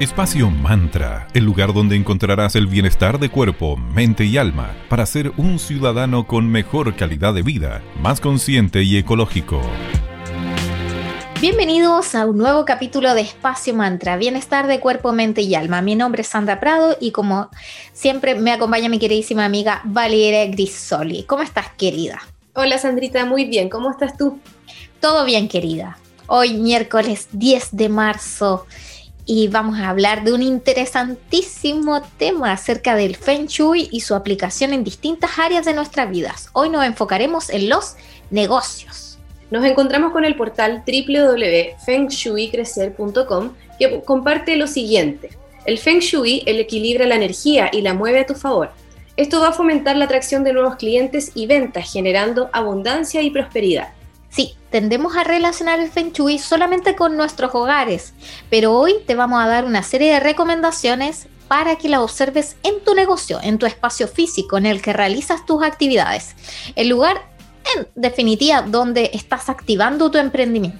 Espacio Mantra, el lugar donde encontrarás el bienestar de cuerpo, mente y alma para ser un ciudadano con mejor calidad de vida, más consciente y ecológico. Bienvenidos a un nuevo capítulo de Espacio Mantra, bienestar de cuerpo, mente y alma. Mi nombre es Sandra Prado y como siempre me acompaña mi queridísima amiga Valeria Grisoli. ¿Cómo estás, querida? Hola, Sandrita, muy bien. ¿Cómo estás tú? Todo bien, querida. Hoy miércoles 10 de marzo y vamos a hablar de un interesantísimo tema acerca del Feng Shui y su aplicación en distintas áreas de nuestras vidas. Hoy nos enfocaremos en los negocios. Nos encontramos con el portal www.fengshuicrecer.com que comparte lo siguiente. El Feng Shui el equilibra la energía y la mueve a tu favor. Esto va a fomentar la atracción de nuevos clientes y ventas, generando abundancia y prosperidad. Sí, tendemos a relacionar el Feng Shui solamente con nuestros hogares, pero hoy te vamos a dar una serie de recomendaciones para que la observes en tu negocio, en tu espacio físico en el que realizas tus actividades, el lugar en definitiva donde estás activando tu emprendimiento.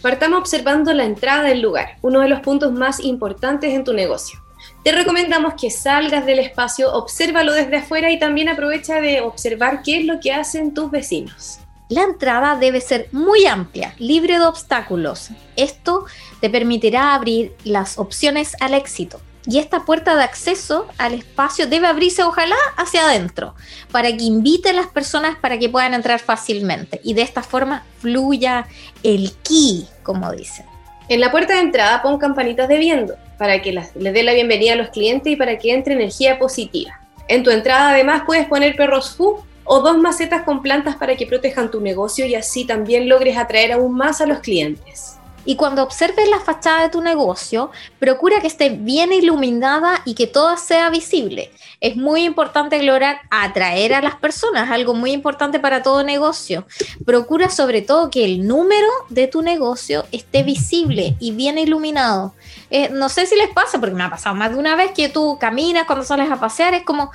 Partamos observando la entrada del lugar, uno de los puntos más importantes en tu negocio. Te recomendamos que salgas del espacio, obsérvalo desde afuera y también aprovecha de observar qué es lo que hacen tus vecinos. La entrada debe ser muy amplia, libre de obstáculos. Esto te permitirá abrir las opciones al éxito. Y esta puerta de acceso al espacio debe abrirse ojalá hacia adentro, para que invite a las personas para que puedan entrar fácilmente. Y de esta forma fluya el ki, como dicen. En la puerta de entrada pon campanitas de viento para que les dé la bienvenida a los clientes y para que entre energía positiva. En tu entrada además puedes poner perros fu o dos macetas con plantas para que protejan tu negocio y así también logres atraer aún más a los clientes. Y cuando observes la fachada de tu negocio, procura que esté bien iluminada y que todo sea visible. Es muy importante lograr atraer a las personas, algo muy importante para todo negocio. Procura sobre todo que el número de tu negocio esté visible y bien iluminado. Eh, no sé si les pasa, porque me ha pasado más de una vez que tú caminas cuando sales a pasear, es como,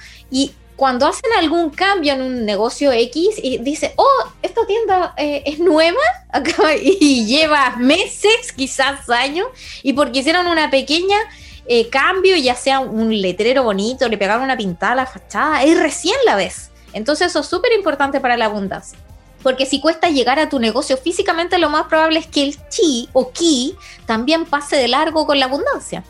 cuando hacen algún cambio en un negocio X y dice, oh, esta tienda eh, es nueva y lleva meses, quizás años, y porque hicieron una pequeña eh, cambio, ya sea un letrero bonito, le pegaron una pintada a la fachada, es recién la vez. Entonces eso es súper importante para la abundancia. Porque si cuesta llegar a tu negocio físicamente, lo más probable es que el chi o ki también pase de largo con la abundancia.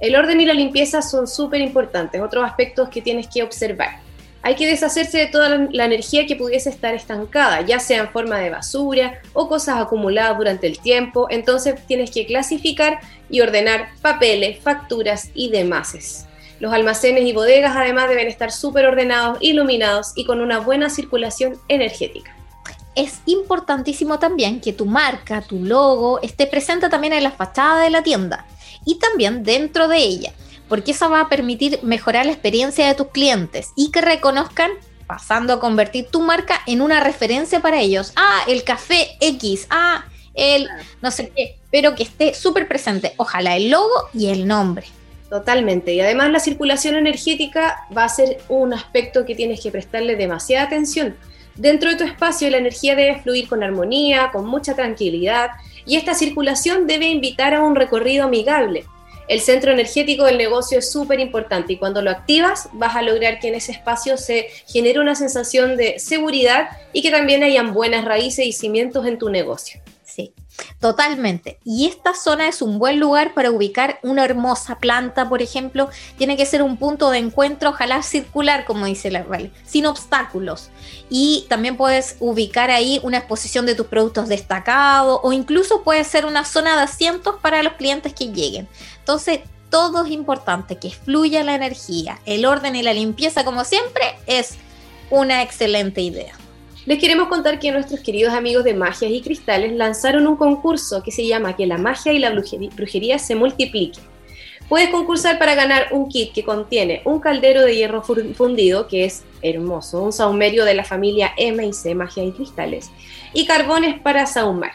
El orden y la limpieza son súper importantes, otros aspectos que tienes que observar hay que deshacerse de toda la energía que pudiese estar estancada, ya sea en forma de basura o cosas acumuladas durante el tiempo. Entonces tienes que clasificar y ordenar papeles, facturas y demás. Los almacenes y bodegas además deben estar súper ordenados, iluminados y con una buena circulación energética. Es importantísimo también que tu marca, tu logo, esté presente también en la fachada de la tienda y también dentro de ella porque eso va a permitir mejorar la experiencia de tus clientes y que reconozcan pasando a convertir tu marca en una referencia para ellos. Ah, el café X, ah, el no sé qué, pero que esté súper presente. Ojalá el logo y el nombre. Totalmente. Y además la circulación energética va a ser un aspecto que tienes que prestarle demasiada atención. Dentro de tu espacio la energía debe fluir con armonía, con mucha tranquilidad, y esta circulación debe invitar a un recorrido amigable el centro energético del negocio es súper importante y cuando lo activas vas a lograr que en ese espacio se genere una sensación de seguridad y que también hayan buenas raíces y cimientos en tu negocio. Sí, totalmente. Y esta zona es un buen lugar para ubicar una hermosa planta, por ejemplo. Tiene que ser un punto de encuentro, ojalá circular, como dice la Vale, sin obstáculos. Y también puedes ubicar ahí una exposición de tus productos destacados o incluso puede ser una zona de asientos para los clientes que lleguen. Entonces, todo es importante, que fluya la energía, el orden y la limpieza, como siempre, es una excelente idea. Les queremos contar que nuestros queridos amigos de Magias y Cristales lanzaron un concurso que se llama Que la magia y la brujería se multipliquen. Puedes concursar para ganar un kit que contiene un caldero de hierro fundido, que es hermoso, un saumerio de la familia M y C Magia y Cristales, y carbones para saumar.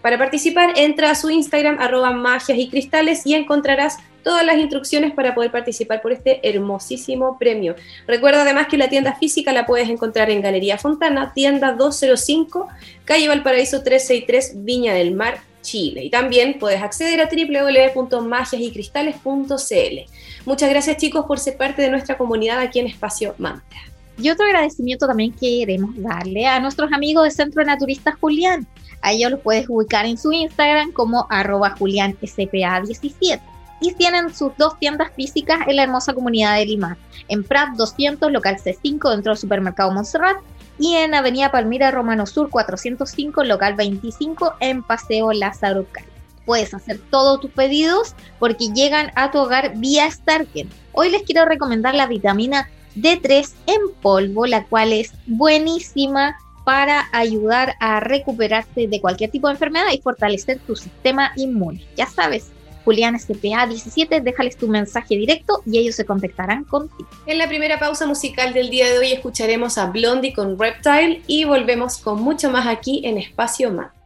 Para participar, entra a su Instagram, arroba magias y cristales, y encontrarás todas las instrucciones para poder participar por este hermosísimo premio. Recuerda además que la tienda física la puedes encontrar en Galería Fontana, tienda 205, calle Valparaíso 363, Viña del Mar, Chile. Y también puedes acceder a www.magiasycristales.cl. Muchas gracias chicos por ser parte de nuestra comunidad aquí en Espacio Mantra. Y otro agradecimiento también queremos darle a nuestros amigos de Centro Naturista Julián. A ellos los puedes ubicar en su Instagram como arroba julianspa17. Y tienen sus dos tiendas físicas en la hermosa comunidad de Lima. En Prat 200, local C5, dentro del supermercado Montserrat. Y en Avenida Palmira Romano Sur 405, local 25, en Paseo Lázaro Cali. Puedes hacer todos tus pedidos porque llegan a tu hogar vía Starken. Hoy les quiero recomendar la vitamina D3 en polvo, la cual es buenísima para ayudar a recuperarte de cualquier tipo de enfermedad y fortalecer tu sistema inmune. Ya sabes, Julián SPA 17, déjales tu mensaje directo y ellos se contactarán contigo. En la primera pausa musical del día de hoy escucharemos a Blondie con Reptile y volvemos con mucho más aquí en Espacio Más.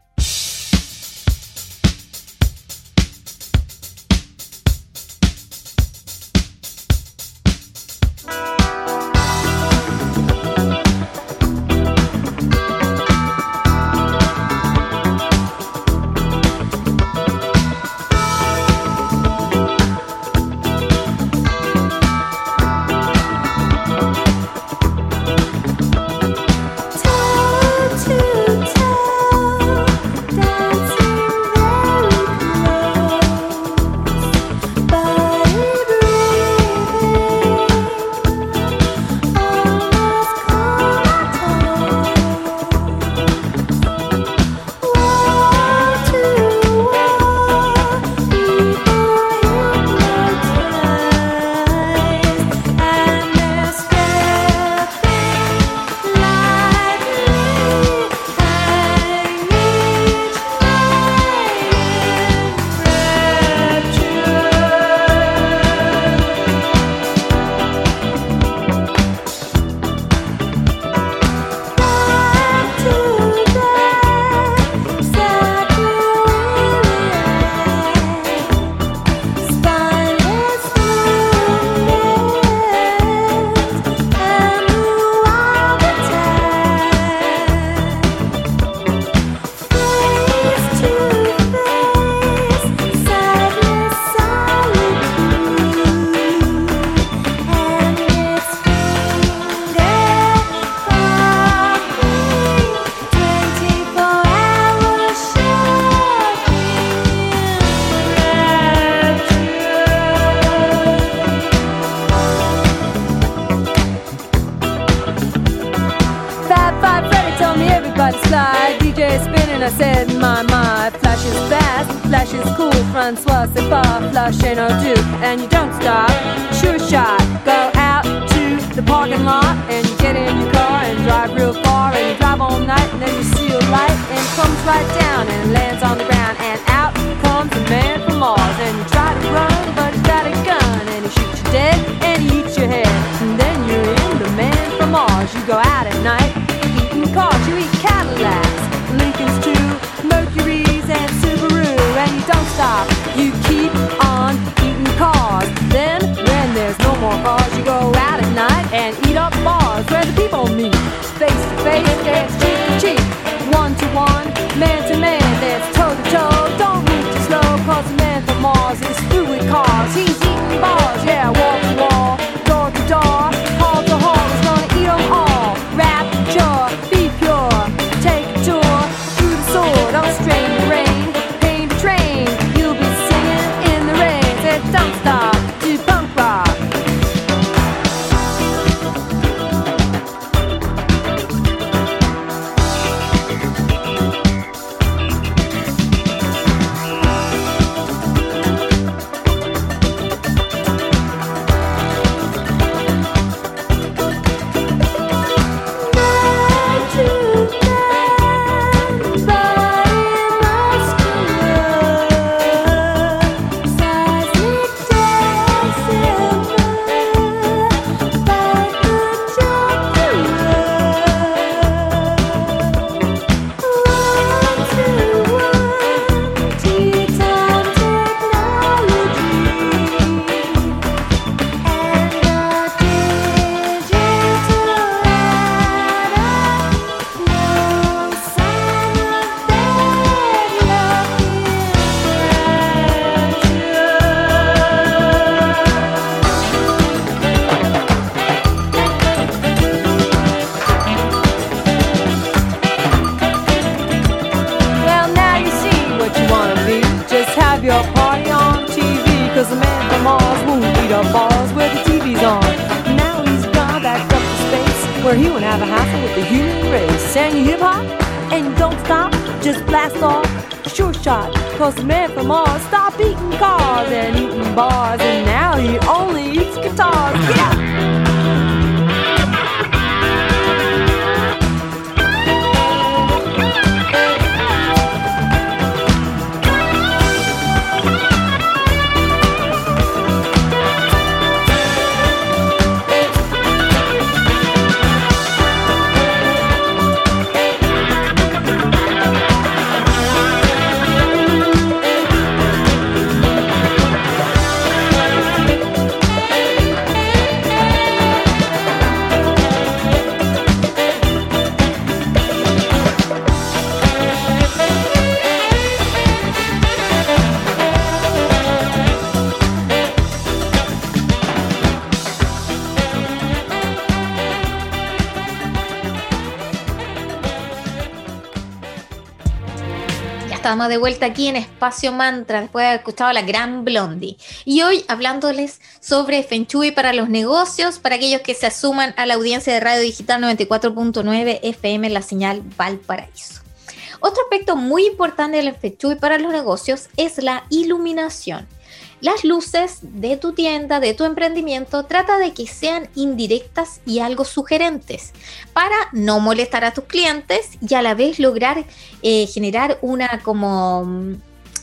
Up bars where the TV's on. Now he's gone back up to space where he won't have a hassle with the human race. Sang hip hop and don't stop, just blast off. Sure shot, cause the man from Mars stopped eating cars and eating bars, and now he only eats guitars. Yeah! Estamos de vuelta aquí en Espacio Mantra después de haber escuchado la gran Blondie. Y hoy hablándoles sobre Feng Shui para los negocios, para aquellos que se asuman a la audiencia de Radio Digital 94.9 FM, la señal Valparaíso. Otro aspecto muy importante del Feng Shui para los negocios es la iluminación. Las luces de tu tienda, de tu emprendimiento, trata de que sean indirectas y algo sugerentes para no molestar a tus clientes y a la vez lograr eh, generar una como mm,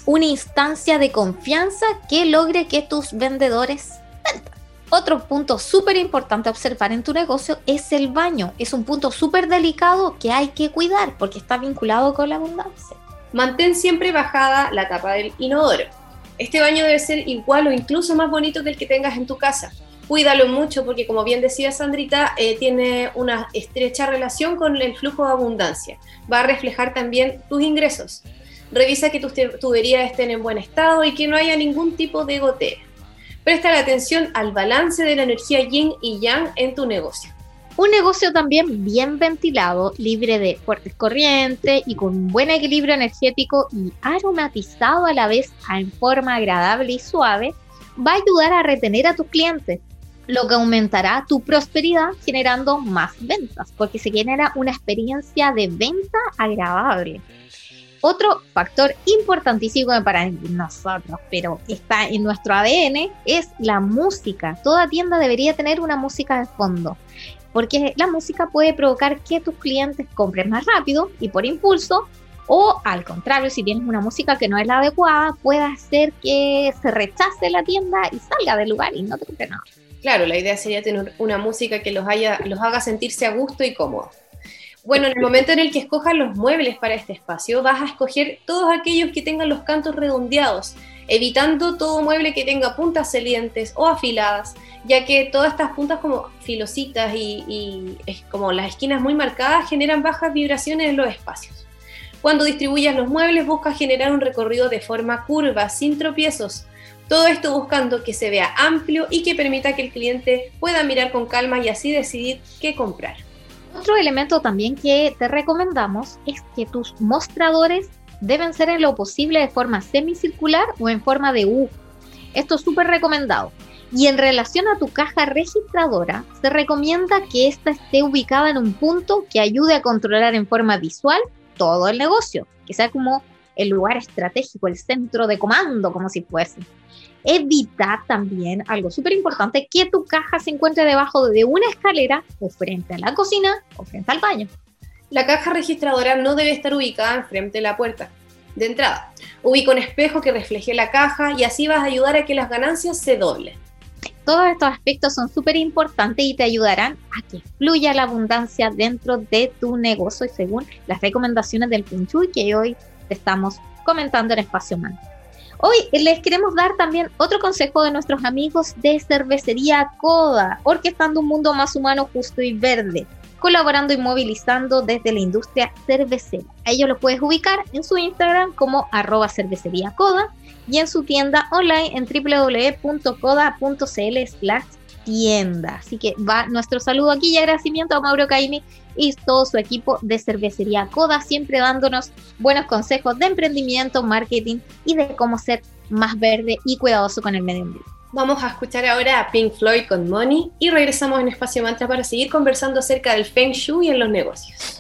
una instancia de confianza que logre que tus vendedores vendan. Otro punto súper importante a observar en tu negocio es el baño. Es un punto súper delicado que hay que cuidar porque está vinculado con la abundancia. Mantén siempre bajada la tapa del inodoro este baño debe ser igual o incluso más bonito que el que tengas en tu casa. Cuídalo mucho porque, como bien decía Sandrita, eh, tiene una estrecha relación con el flujo de abundancia. Va a reflejar también tus ingresos. Revisa que tus tuberías estén en buen estado y que no haya ningún tipo de gotera. Presta atención al balance de la energía yin y yang en tu negocio. Un negocio también bien ventilado, libre de fuertes corrientes y con buen equilibrio energético y aromatizado a la vez en forma agradable y suave, va a ayudar a retener a tus clientes, lo que aumentará tu prosperidad generando más ventas, porque se genera una experiencia de venta agradable. Otro factor importantísimo para nosotros, pero está en nuestro ADN, es la música. Toda tienda debería tener una música de fondo porque la música puede provocar que tus clientes compren más rápido y por impulso, o al contrario, si tienes una música que no es la adecuada, puede hacer que se rechace la tienda y salga del lugar y no te compre nada. Claro, la idea sería tener una música que los, haya, los haga sentirse a gusto y cómodo. Bueno, en el momento en el que escojas los muebles para este espacio, vas a escoger todos aquellos que tengan los cantos redondeados, evitando todo mueble que tenga puntas salientes o afiladas, ya que todas estas puntas como filositas y, como las esquinas muy marcadas generan bajas vibraciones en los espacios. Cuando distribuyas los muebles busca generar un recorrido de forma curva, sin tropiezos. Todo esto buscando que se vea amplio y que permita que el cliente pueda mirar con calma y así decidir qué comprar. Otro elemento también que te recomendamos es que tus mostradores deben ser en lo posible de forma semicircular o en forma de U. Esto es súper recomendado. Y en relación a tu caja registradora, se recomienda que ésta esté ubicada en un punto que ayude a controlar en forma visual todo el negocio, que sea como el lugar estratégico, el centro de comando, como si fuese. Evita también algo súper importante, que tu caja se encuentre debajo de una escalera o frente a la cocina o frente al baño. La caja registradora no debe estar ubicada frente a la puerta de entrada. Ubica un espejo que refleje la caja y así vas a ayudar a que las ganancias se doblen. Todos estos aspectos son súper importantes y te ayudarán a que fluya la abundancia dentro de tu negocio y según las recomendaciones del Feng que hoy te estamos comentando en Espacio Man. Hoy les queremos dar también otro consejo de nuestros amigos de Cervecería Coda, orquestando un mundo más humano, justo y verde, colaborando y movilizando desde la industria cervecera. A ellos los puedes ubicar en su Instagram como arroba cervecería Coda y en su tienda online en www.coda.cl tienda. Así que va nuestro saludo aquí y agradecimiento a Mauro Caimi y todo su equipo de cervecería Coda, siempre dándonos buenos consejos de emprendimiento, marketing y de cómo ser más verde y cuidadoso con el medio ambiente. Vamos a escuchar ahora a Pink Floyd con Money y regresamos en Espacio Mantra para seguir conversando acerca del Feng Shui en los negocios.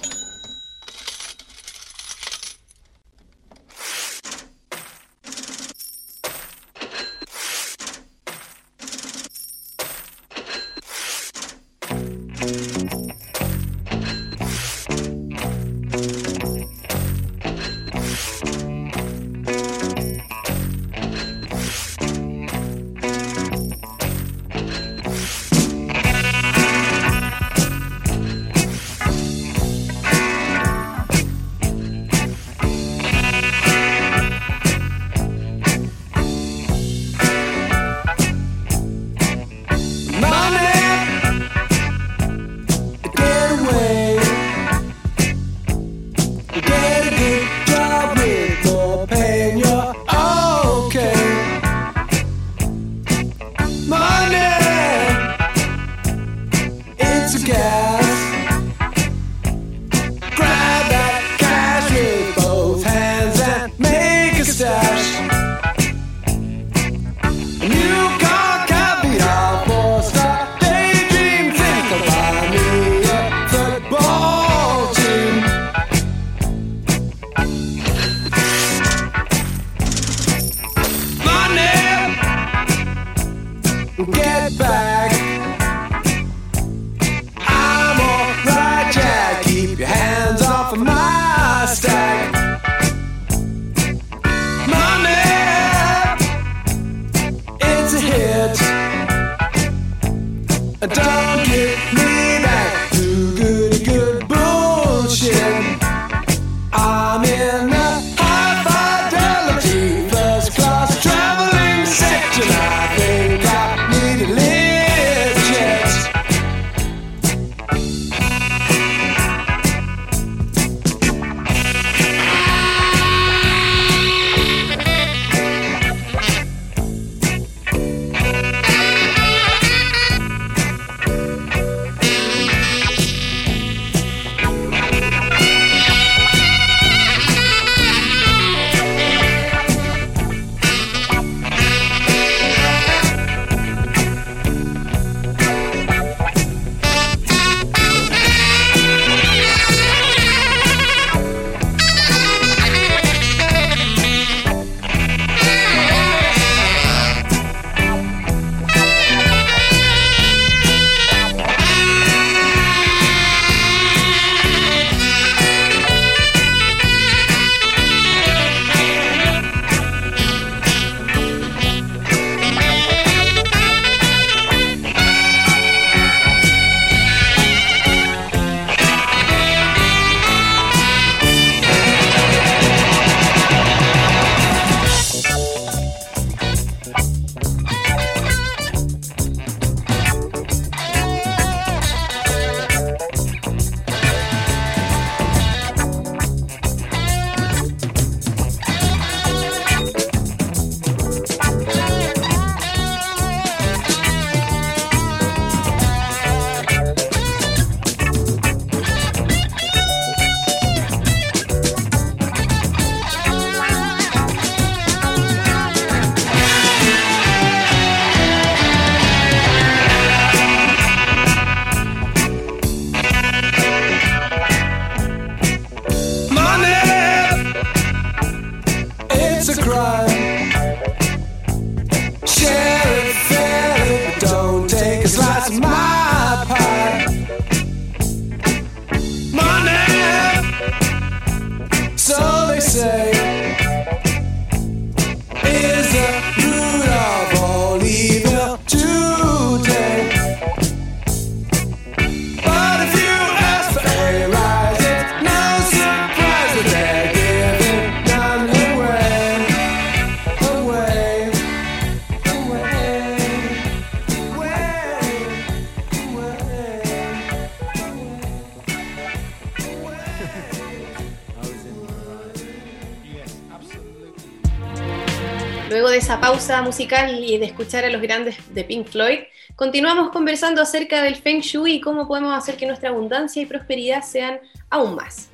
Pausa musical y de escuchar a los grandes de Pink Floyd, continuamos conversando acerca del Feng Shui y cómo podemos hacer que nuestra abundancia y prosperidad sean aún más.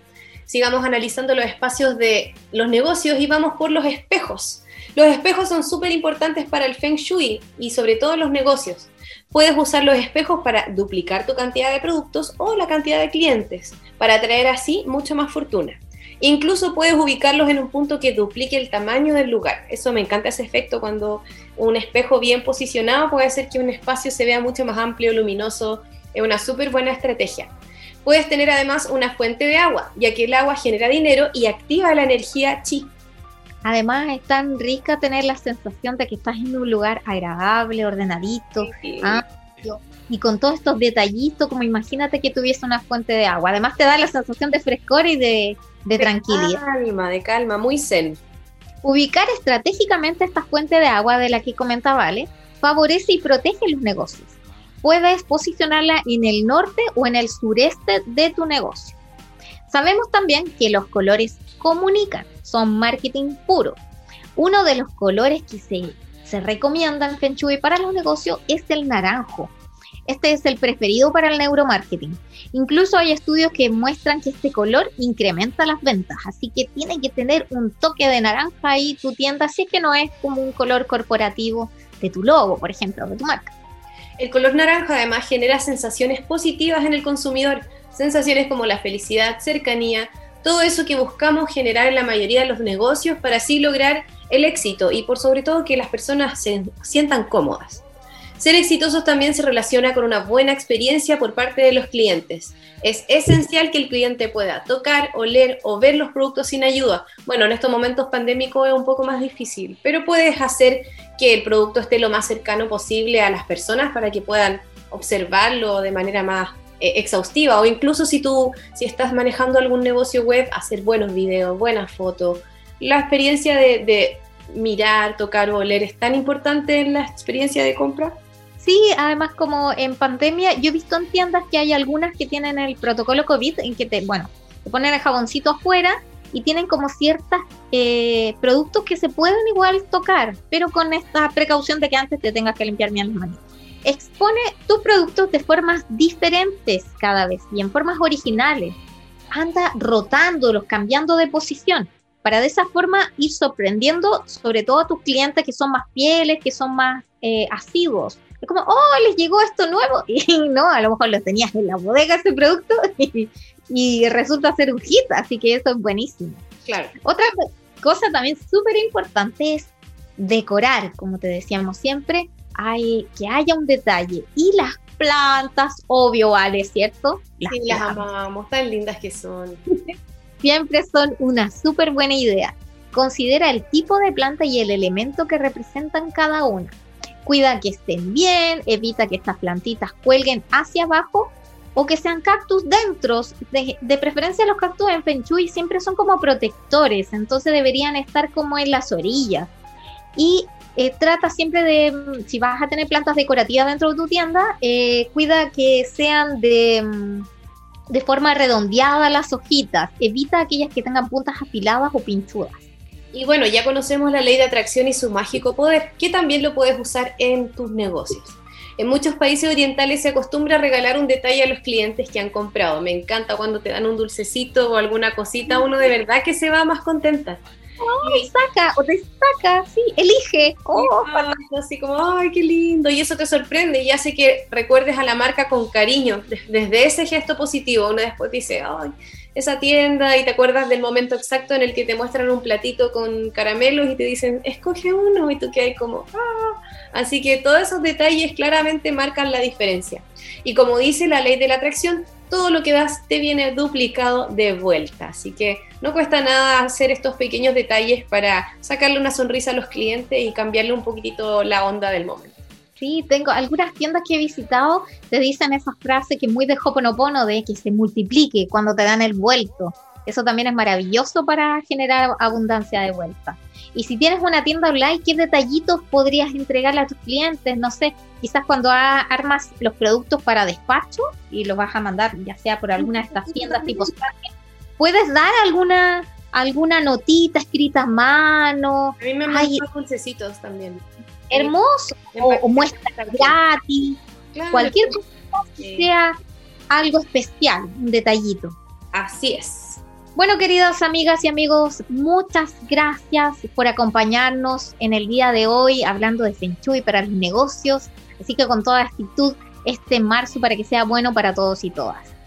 Sigamos analizando los espacios de los negocios y vamos por los espejos. Los espejos son súper importantes para el Feng Shui y sobre todo los negocios. Puedes usar los espejos para duplicar tu cantidad de productos o la cantidad de clientes, para atraer así mucho más fortuna. Incluso puedes ubicarlos en un punto que duplique el tamaño del lugar. Eso me encanta ese efecto cuando un espejo bien posicionado puede hacer que un espacio se vea mucho más amplio, luminoso. Es una súper buena estrategia. Puedes tener además una fuente de agua, ya que el agua genera dinero y activa la energía chi. Además es tan rica tener la sensación de que estás en un lugar agradable, ordenadito, Sí. amplio, y con todos estos detallitos, como imagínate que tuviese una fuente de agua. Además te da la sensación de frescor y de, de tranquilidad. calma, de calma, muy zen. Ubicar estratégicamente esta fuente de agua de la que comenta Vale favorece y protege los negocios. Puedes posicionarla en el norte o en el sureste de tu negocio. Sabemos también que los colores comunican, son marketing puro. Uno de los colores que se, se recomienda en Feng Shui para los negocios es el naranjo. Este es el preferido para el neuromarketing. Incluso hay estudios que muestran que este color incrementa las ventas, así que tiene que tener un toque de naranja ahí tu tienda, si es que no es como un color corporativo de tu logo, por ejemplo, de tu marca. El color naranja además genera sensaciones positivas en el consumidor, sensaciones como la felicidad, cercanía, todo eso que buscamos generar en la mayoría de los negocios para así lograr el éxito y por sobre todo que las personas se sientan cómodas. Ser exitosos también se relaciona con una buena experiencia por parte de los clientes. Es esencial que el cliente pueda tocar, oler o ver los productos sin ayuda. Bueno, en estos momentos pandémicos es un poco más difícil, pero puedes hacer que el producto esté lo más cercano posible a las personas para que puedan observarlo de manera más eh, exhaustiva o incluso si tú si estás manejando algún negocio web hacer buenos videos buenas fotos la experiencia de, de mirar tocar o oler es tan importante en la experiencia de compra Sí, además como en pandemia, yo he visto en tiendas que hay algunas que tienen el protocolo COVID en que te, bueno, te ponen el jaboncito afuera y tienen como ciertos productos que se pueden igual tocar, pero con esta precaución de que antes te tengas que limpiar bien las manos. Expone tus productos de formas diferentes cada vez y en formas originales. Anda rotándolos, cambiando de posición, para de esa forma ir sorprendiendo sobre todo a tus clientes que son más fieles, que son más eh, asiduos. Es como, oh, les llegó esto nuevo. Y no, a lo mejor lo tenías en la bodega ese producto y, y resulta ser un hit, así que eso es buenísimo. claro Otra cosa también súper importante es decorar, como te decíamos siempre, hay, que haya un detalle. Y las plantas, obvio, vale, ¿cierto? Las sí, las amamos tan lindas que son siempre son una súper buena idea. Considera el tipo de planta y el elemento que representan cada una. Cuida que estén bien, evita que estas plantitas cuelguen hacia abajo o que sean cactus dentro. De, preferencia los cactus en Feng Shui siempre son como protectores, entonces deberían estar como en las orillas. Y eh, trata siempre de, mm, si vas a tener plantas decorativas dentro de tu tienda, eh, cuida que sean de, mm, de forma redondeada las hojitas. Evita aquellas que tengan puntas afiladas o pinchudas. Y bueno, ya conocemos la ley de atracción y su mágico poder, que también lo puedes usar en tus negocios. En muchos países orientales se acostumbra a regalar un detalle a los clientes que han comprado. Me encanta cuando te dan un dulcecito o alguna cosita, uno de verdad que se va más contenta. ¡Ay, saca! O te saca, sí, elige. ¡Oh, así como, ay, qué lindo. Y eso te sorprende y hace que recuerdes a la marca con cariño. Des- Desde ese gesto positivo, uno después dice, ay, esa tienda y te acuerdas del momento exacto en el que te muestran un platito con caramelos y te dicen, escoge uno y tú quedas como, ah. Así que todos esos detalles claramente marcan la diferencia. Y como dice la ley de la atracción, todo lo que das te viene duplicado de vuelta. Así que no cuesta nada hacer estos pequeños detalles para sacarle una sonrisa a los clientes y cambiarle un poquitito la onda del momento. Sí, tengo algunas tiendas que he visitado, te dicen esas frases que muy de Hoponopono, de que se multiplique cuando te dan el vuelto. Eso también es maravilloso para generar abundancia de vuelta. Y si tienes una tienda online, ¿qué detallitos podrías entregarle a tus clientes? No sé, quizás cuando armas los productos para despacho y los vas a mandar ya sea por alguna de estas tiendas tipo Target, puedes dar alguna alguna notita escrita a mano. A mí me mandan dulcecitos también. Hermoso. O, o muestras gratis. Claro. Cualquier cosa que sea algo especial, un detallito. Así es. Bueno, queridas amigas y amigos, muchas gracias por acompañarnos en el día de hoy hablando de Feng Shui para los negocios. Así que con toda actitud este marzo para que sea bueno para todos y todas.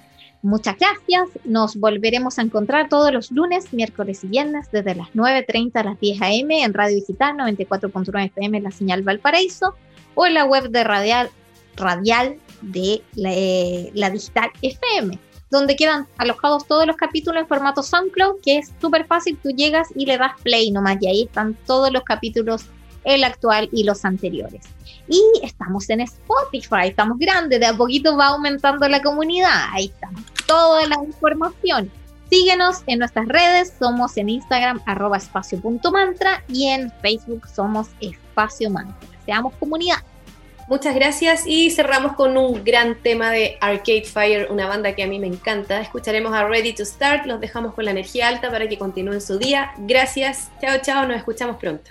Muchas gracias. Nos volveremos a encontrar todos los lunes, miércoles y viernes desde las 9.30 a las 10 a.m. en Radio Digital 94.9 FM la señal Valparaíso o en la web de Radial, radial de la, eh, la Digital FM donde quedan alojados todos los capítulos en formato SoundCloud, que es súper fácil, tú llegas y le das play nomás, y ahí están todos los capítulos, el actual y los anteriores. Y estamos en Spotify, estamos grandes, de a poquito va aumentando la comunidad, ahí está toda la información. Síguenos en nuestras redes, somos en Instagram arroba espacio.mantra y en Facebook somos espacio mantra. Seamos comunidad. Muchas gracias y cerramos con un gran tema de Arcade Fire, una banda que a mí me encanta. Escucharemos a Ready to Start, los dejamos con la energía alta para que continúen su día. Gracias, chao, chao, nos escuchamos pronto.